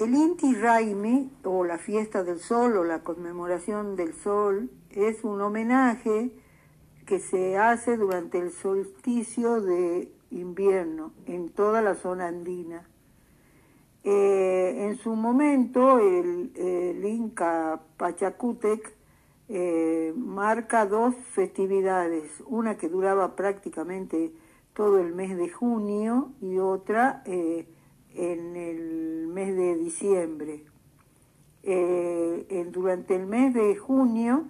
El Inti Raimi, o la fiesta del sol, o la conmemoración del sol, es un homenaje que se hace durante el solsticio de invierno en toda la zona andina. Eh, en su momento, el, Inca Pachacútec eh, marca dos festividades, una que duraba prácticamente todo el mes de junio y otra eh, en el mes de diciembre. durante el mes de junio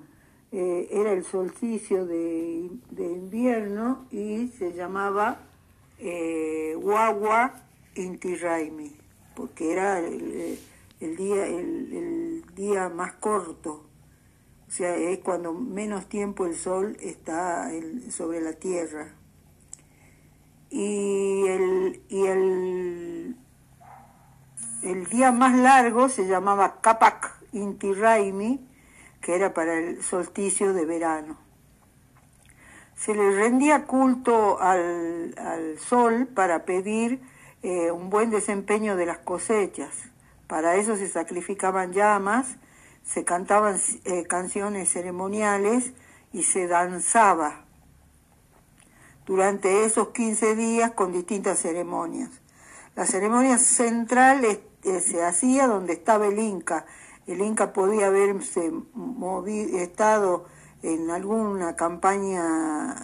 era el solsticio de, de, invierno y se llamaba Guagua Inti Raimi porque era el, día, el, día más corto, o sea, es cuando menos tiempo el sol está sobre la tierra. Y el, y el, el día más largo se llamaba Capac Inti Raimi, que era para el solsticio de verano. Se le rendía culto al, al sol para pedir eh, un buen desempeño de las cosechas. Para eso se sacrificaban llamas, se cantaban eh, canciones ceremoniales y se danzaba durante esos 15 días con distintas ceremonias. La ceremonia central eh, se hacía donde estaba el Inca. El Inca podía haberse movido, estado en alguna campaña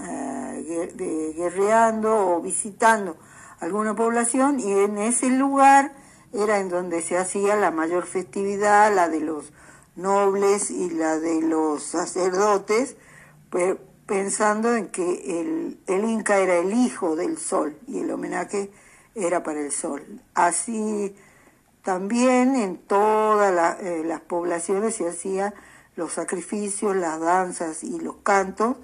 de, guerreando o visitando alguna población y en ese lugar era en donde se hacía la mayor festividad, la de los nobles y la de los sacerdotes, pensando en que el, Inca era el hijo del sol y el homenaje era para el sol. Así también en todas eh, las poblaciones se hacían los sacrificios, las danzas y los cantos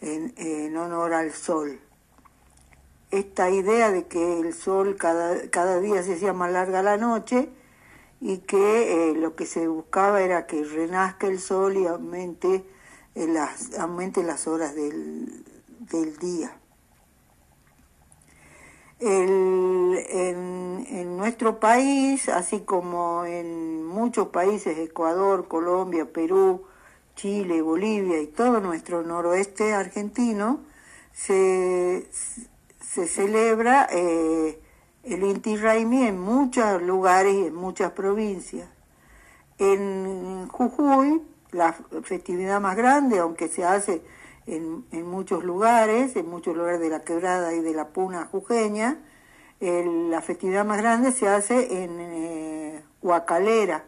en honor al sol esta idea de que el sol cada, cada día se hacía más larga la noche y que eh, lo que se buscaba era que renazca el sol y aumente, eh, las, aumente las horas del, día. En, en, nuestro país, así como en muchos países, Ecuador, Colombia, Perú, Chile, Bolivia y todo nuestro noroeste argentino, se, se celebra eh, el Inti Raimi en muchos lugares y en muchas provincias. En Jujuy, la festividad más grande, aunque se hace en, muchos lugares, en muchos lugares de la quebrada y de la puna jujeña, la festividad más grande se hace en eh, Huacalera.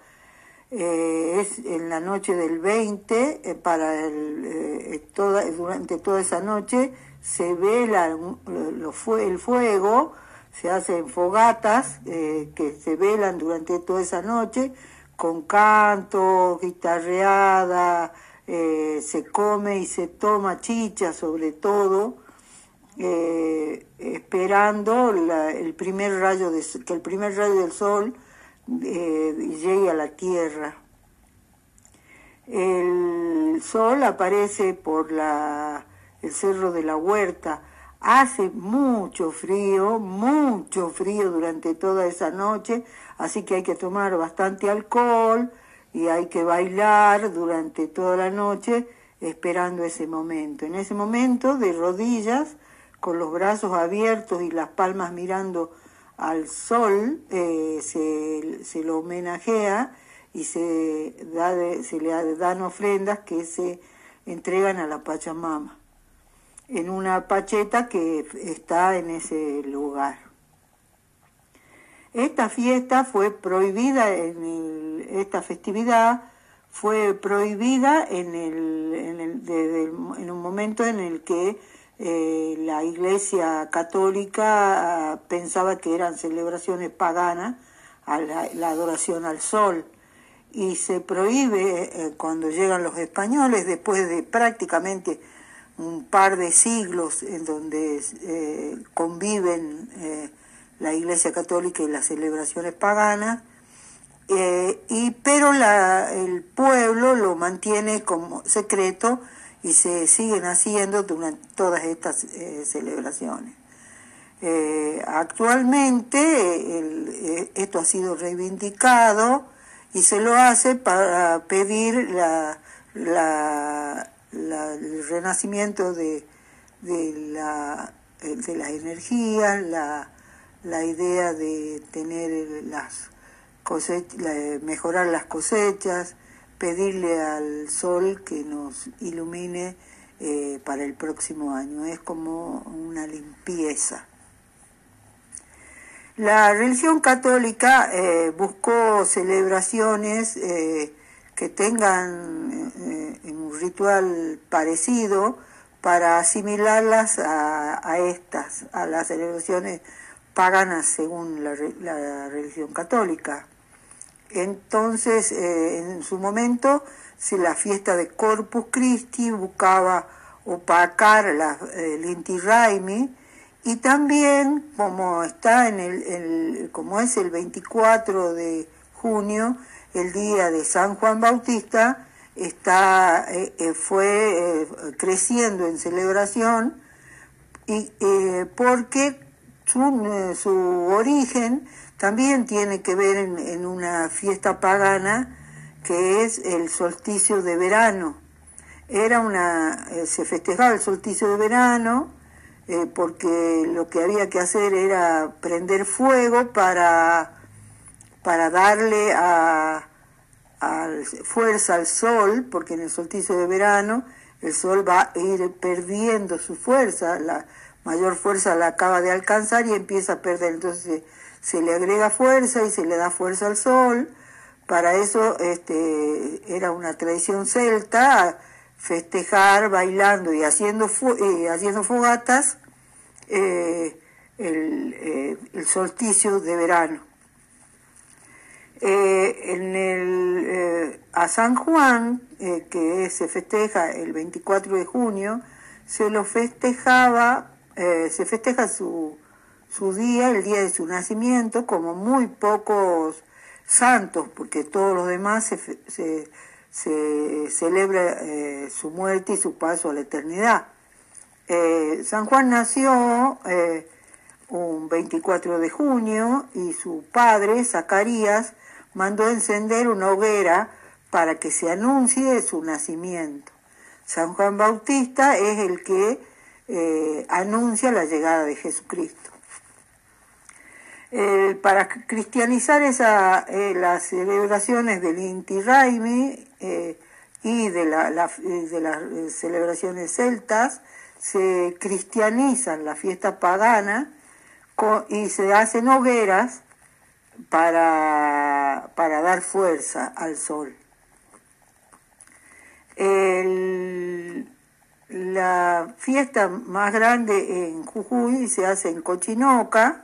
Eh, es en la noche del 20, para el, toda, durante toda esa noche se vela el fuego, se hacen fogatas eh, que se velan durante toda esa noche con canto, guitarreada, eh, se come y se toma chicha sobre todo, eh, esperando el primer rayo que el primer rayo del sol llegue a la tierra. El sol aparece por la el Cerro de la Huerta. Hace mucho frío, mucho frío durante toda esa noche, así que hay que tomar bastante alcohol y hay que bailar durante toda la noche esperando ese momento. En ese momento, de rodillas, con los brazos abiertos y las palmas mirando al sol, eh, se, se, lo homenajea y se, da se le dan ofrendas que se entregan a la Pachamama en una pacheta que está en ese lugar. Esta fiesta fue prohibida, en esta festividad fue prohibida en, el, en, el, en un momento en el que eh, la Iglesia Católica ah, pensaba que eran celebraciones paganas a la, adoración al sol. Y se prohíbe eh, cuando llegan los españoles después de prácticamente un par de siglos en donde eh, conviven eh, la Iglesia Católica y las celebraciones paganas, eh, y, pero el pueblo lo mantiene como secreto y se siguen haciendo durante todas estas celebraciones. Eh, actualmente eh, esto ha sido reivindicado y se lo hace para pedir el renacimiento de, de las energías, la, la idea de tener las cosechas, mejorar las cosechas, pedirle al sol que nos ilumine eh, para el próximo año. Es como una limpieza. La religión católica eh, buscó celebraciones eh, que tengan un ritual parecido para asimilarlas a, estas, a las celebraciones paganas según la, religión católica. Entonces, eh, en su momento, si la fiesta de Corpus Christi buscaba opacar la, el Inti Raimi, y también, como está en el, como es el 24 de junio, el día de San Juan Bautista, está, eh, eh, fue creciendo en celebración y porque su, su origen también tiene que ver en, una fiesta pagana que es el solsticio de verano. Era una, eh, se festejaba el solsticio de verano eh, porque lo que había que hacer era prender fuego para, para darle a, fuerza al sol, porque en el solsticio de verano el sol va a ir perdiendo su fuerza, la mayor fuerza la acaba de alcanzar y empieza a perder. Entonces se le agrega fuerza y se le da fuerza al sol. Para eso este, era una tradición celta festejar bailando y haciendo, eh, haciendo fogatas eh, eh, el, solsticio de verano. en el, a San Juan, que se festeja el 24 de junio, se lo festejaba, se festeja su, su día, el día de su nacimiento, como muy pocos santos, porque todos los demás se, se, celebra eh, su muerte y su paso a la eternidad. Eh, San Juan nació eh, un 24 de junio y su padre, Zacarías, mandó encender una hoguera para que se anuncie su nacimiento. San Juan Bautista es el que anuncia la llegada de Jesucristo. Eh, para cristianizar esa, eh, las celebraciones del Inti Raimi eh, y de, la, de las celebraciones celtas, se cristianizan la fiesta pagana y se hacen hogueras para, para dar fuerza al sol. La fiesta más grande en Jujuy se hace en Cochinoca,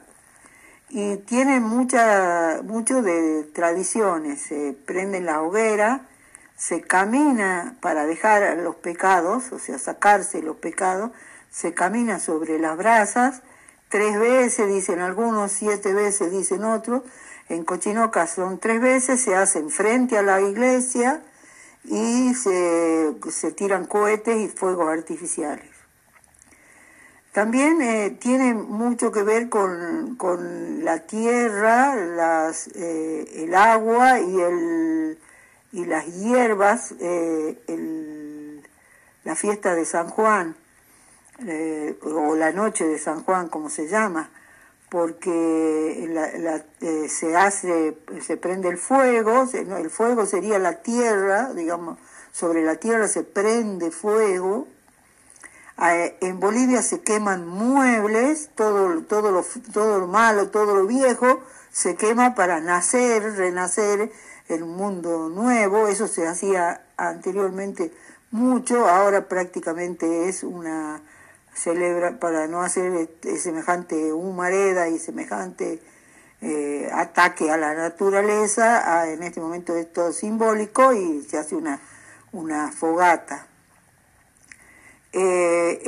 y tiene mucha, mucho de tradiciones. Se prende la hoguera, se camina para dejar los pecados, o sea, sacarse los pecados, se camina sobre las brasas, tres veces, dicen algunos, siete veces, dicen otros. En Cochinoca son tres veces, se hacen frente a la iglesia y se, se tiran cohetes y fuegos artificiales. También eh, tiene mucho que ver con, la tierra, las, eh, el agua y, el, y las hierbas, eh, la fiesta de San Juan, o la noche de San Juan, como se llama, porque se hace, se prende el fuego, el fuego sería la tierra, digamos, sobre la tierra se prende fuego, en Bolivia se queman muebles, todo, todo, lo, todo lo malo, todo lo viejo, se quema para nacer, renacer el mundo nuevo. Eso se hacía anteriormente mucho, ahora prácticamente es una celebra para no hacer semejante humareda y semejante eh, ataque a la naturaleza. en este momento es todo simbólico y se hace una, una fogata. Eh,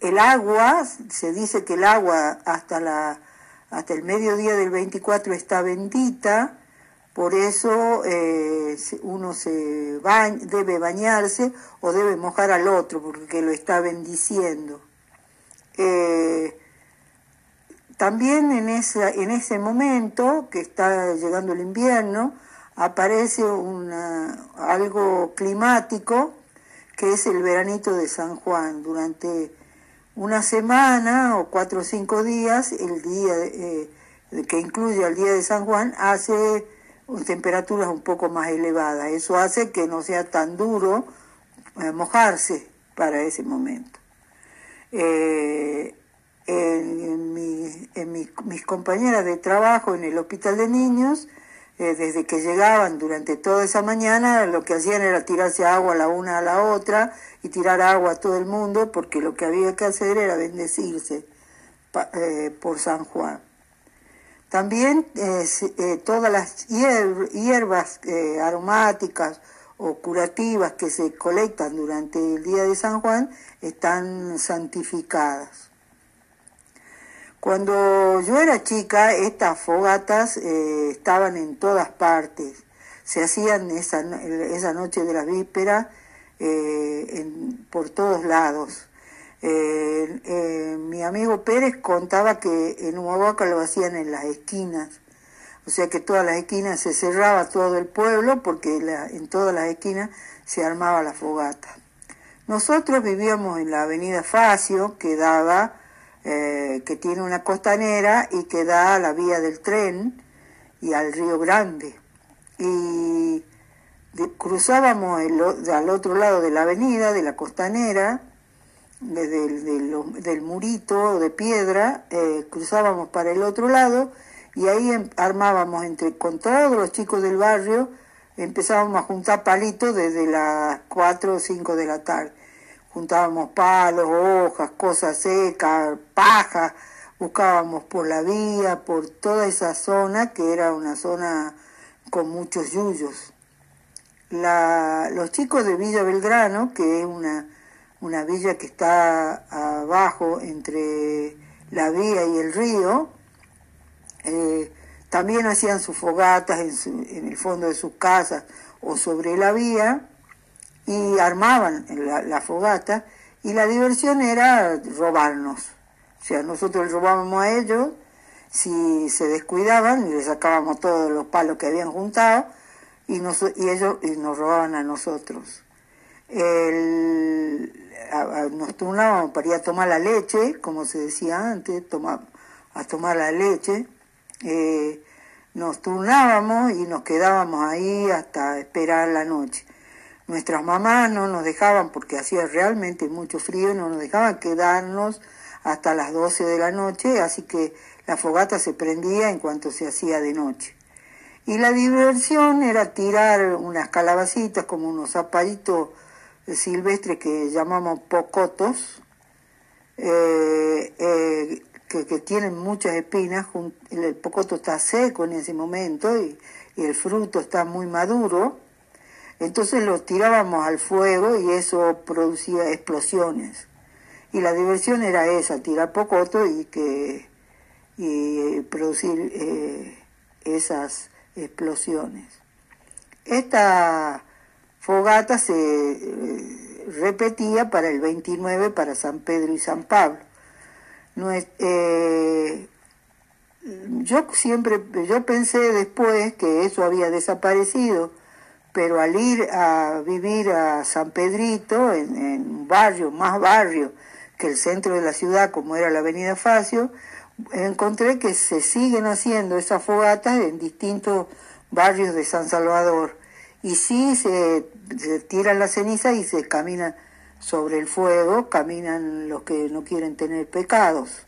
el, agua, se dice que el agua hasta, la, hasta el mediodía del 24 está bendita, por eso eh, uno se debe bañarse o debe mojar al otro porque lo está bendiciendo. Eh, también en, en ese momento que está llegando el invierno, aparece algo climático que es el veranito de San Juan. Durante una semana o cuatro o cinco días, el día eh, que incluye el día de San Juan, hace temperaturas un poco más elevadas. Eso hace que no sea tan duro eh, mojarse para ese momento. Eh, mis compañeras de trabajo en el hospital de niños, eh, desde que llegaban durante toda esa mañana, lo que hacían era tirarse agua la una a la otra y tirar agua a todo el mundo, porque lo que había que hacer era bendecirse por San Juan. También eh, todas las hierbas aromáticas o curativas que se colectan durante el día de San Juan están santificadas. Cuando yo era chica, estas fogatas eh, estaban en todas partes. Se hacían esa, esa noche de la víspera eh, por todos lados. Eh, mi amigo Pérez contaba que en Humahuaca lo hacían en las esquinas. O sea que todas las esquinas se cerraba todo el pueblo porque en todas las esquinas se armaba la fogata. Nosotros vivíamos en la avenida Facio, que daba eh, que tiene una costanera y que da a la vía del tren y al Río Grande. Y cruzábamos al otro lado de la avenida, de la costanera, desde el del, murito de piedra, eh, cruzábamos para el otro lado y ahí em, armábamos entre con todos los chicos del barrio, empezábamos a juntar palitos desde las 4 o 5 de la tarde juntábamos palos, hojas, cosas secas, paja, buscábamos por la vía, por toda esa zona que era una zona con muchos yuyos. los chicos de Villa Belgrano, que es una, una villa que está abajo entre la vía y el río, eh, también hacían sus fogatas en, en el fondo de sus casas o sobre la vía y armaban la, fogata y la diversión era robarnos. O sea, nosotros robábamos a ellos, si se descuidaban, les sacábamos todos los palos que habían juntado y, y ellos nos robaban a nosotros. Nos turnábamos para ir a tomar la leche, como se decía antes, a tomar la leche. Eh, nos turnábamos y nos quedábamos ahí hasta esperar la noche. Nuestras mamás no nos dejaban, porque hacía realmente mucho frío, no nos dejaban quedarnos hasta las 12 de la noche, así que la fogata se prendía en cuanto se hacía de noche. Y la diversión era tirar unas calabacitas como unos zapallitos silvestres que llamamos pocotos, eh, eh, que, tienen muchas espinas. El pocoto está seco en ese momento y el fruto está muy maduro entonces lo tirábamos al fuego y eso producía explosiones. Y la diversión era esa, tirar pocoto y que y producir eh, esas explosiones. Esta fogata se eh, repetía para el 29 para San Pedro y San Pablo. Eh, yo siempre, yo pensé después que eso había desaparecido pero al ir a vivir a San Pedrito, en, un barrio, más barrio que el centro de la ciudad, como era la Avenida Facio, encontré que se siguen haciendo esas fogatas en distintos barrios de San Salvador. Y sí se, tiran la ceniza y se camina sobre el fuego, caminan los que no quieren tener pecados.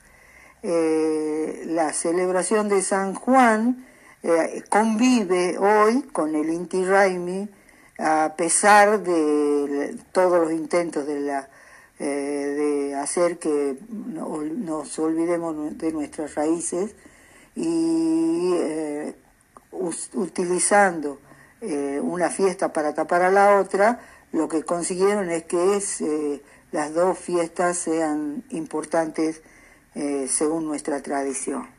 Eh, la celebración de San Juan eh, convive hoy con el Inti Raimi a pesar de todos los intentos de, la, eh, de hacer que nos olvidemos de nuestras raíces y eh, una fiesta para tapar a la otra, lo que consiguieron es que es, las dos fiestas sean importantes según nuestra tradición.